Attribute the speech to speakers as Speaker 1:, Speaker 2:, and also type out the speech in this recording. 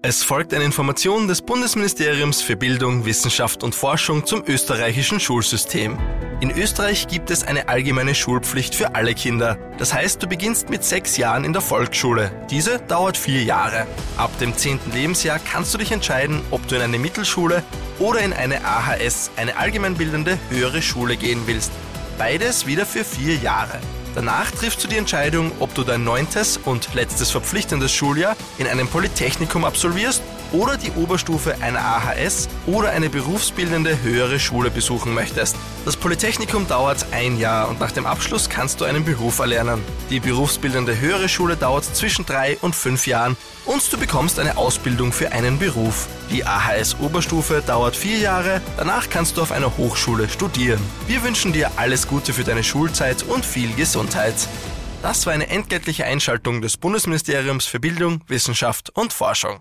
Speaker 1: Es folgt eine Information des Bundesministeriums für Bildung, Wissenschaft und Forschung zum österreichischen Schulsystem. In Österreich gibt es eine allgemeine Schulpflicht für alle Kinder. Das heißt, du beginnst mit sechs Jahren in der Volksschule. Diese dauert vier Jahre. Ab dem zehnten Lebensjahr kannst du dich entscheiden, ob du in eine Mittelschule oder in eine AHS, eine allgemeinbildende höhere Schule gehen willst. Beides wieder für vier Jahre. Danach triffst du die Entscheidung, ob du dein neuntes und letztes verpflichtendes Schuljahr in einem Polytechnikum absolvierst oder die Oberstufe einer AHS oder eine berufsbildende höhere Schule besuchen möchtest. Das Polytechnikum dauert ein Jahr und nach dem Abschluss kannst du einen Beruf erlernen. Die berufsbildende höhere Schule dauert zwischen drei und fünf Jahren und du bekommst eine Ausbildung für einen Beruf. Die AHS Oberstufe dauert vier Jahre, danach kannst du auf einer Hochschule studieren. Wir wünschen dir alles Gute für deine Schulzeit und viel Gesundheit. Das war eine entgeltliche Einschaltung des Bundesministeriums für Bildung, Wissenschaft und Forschung.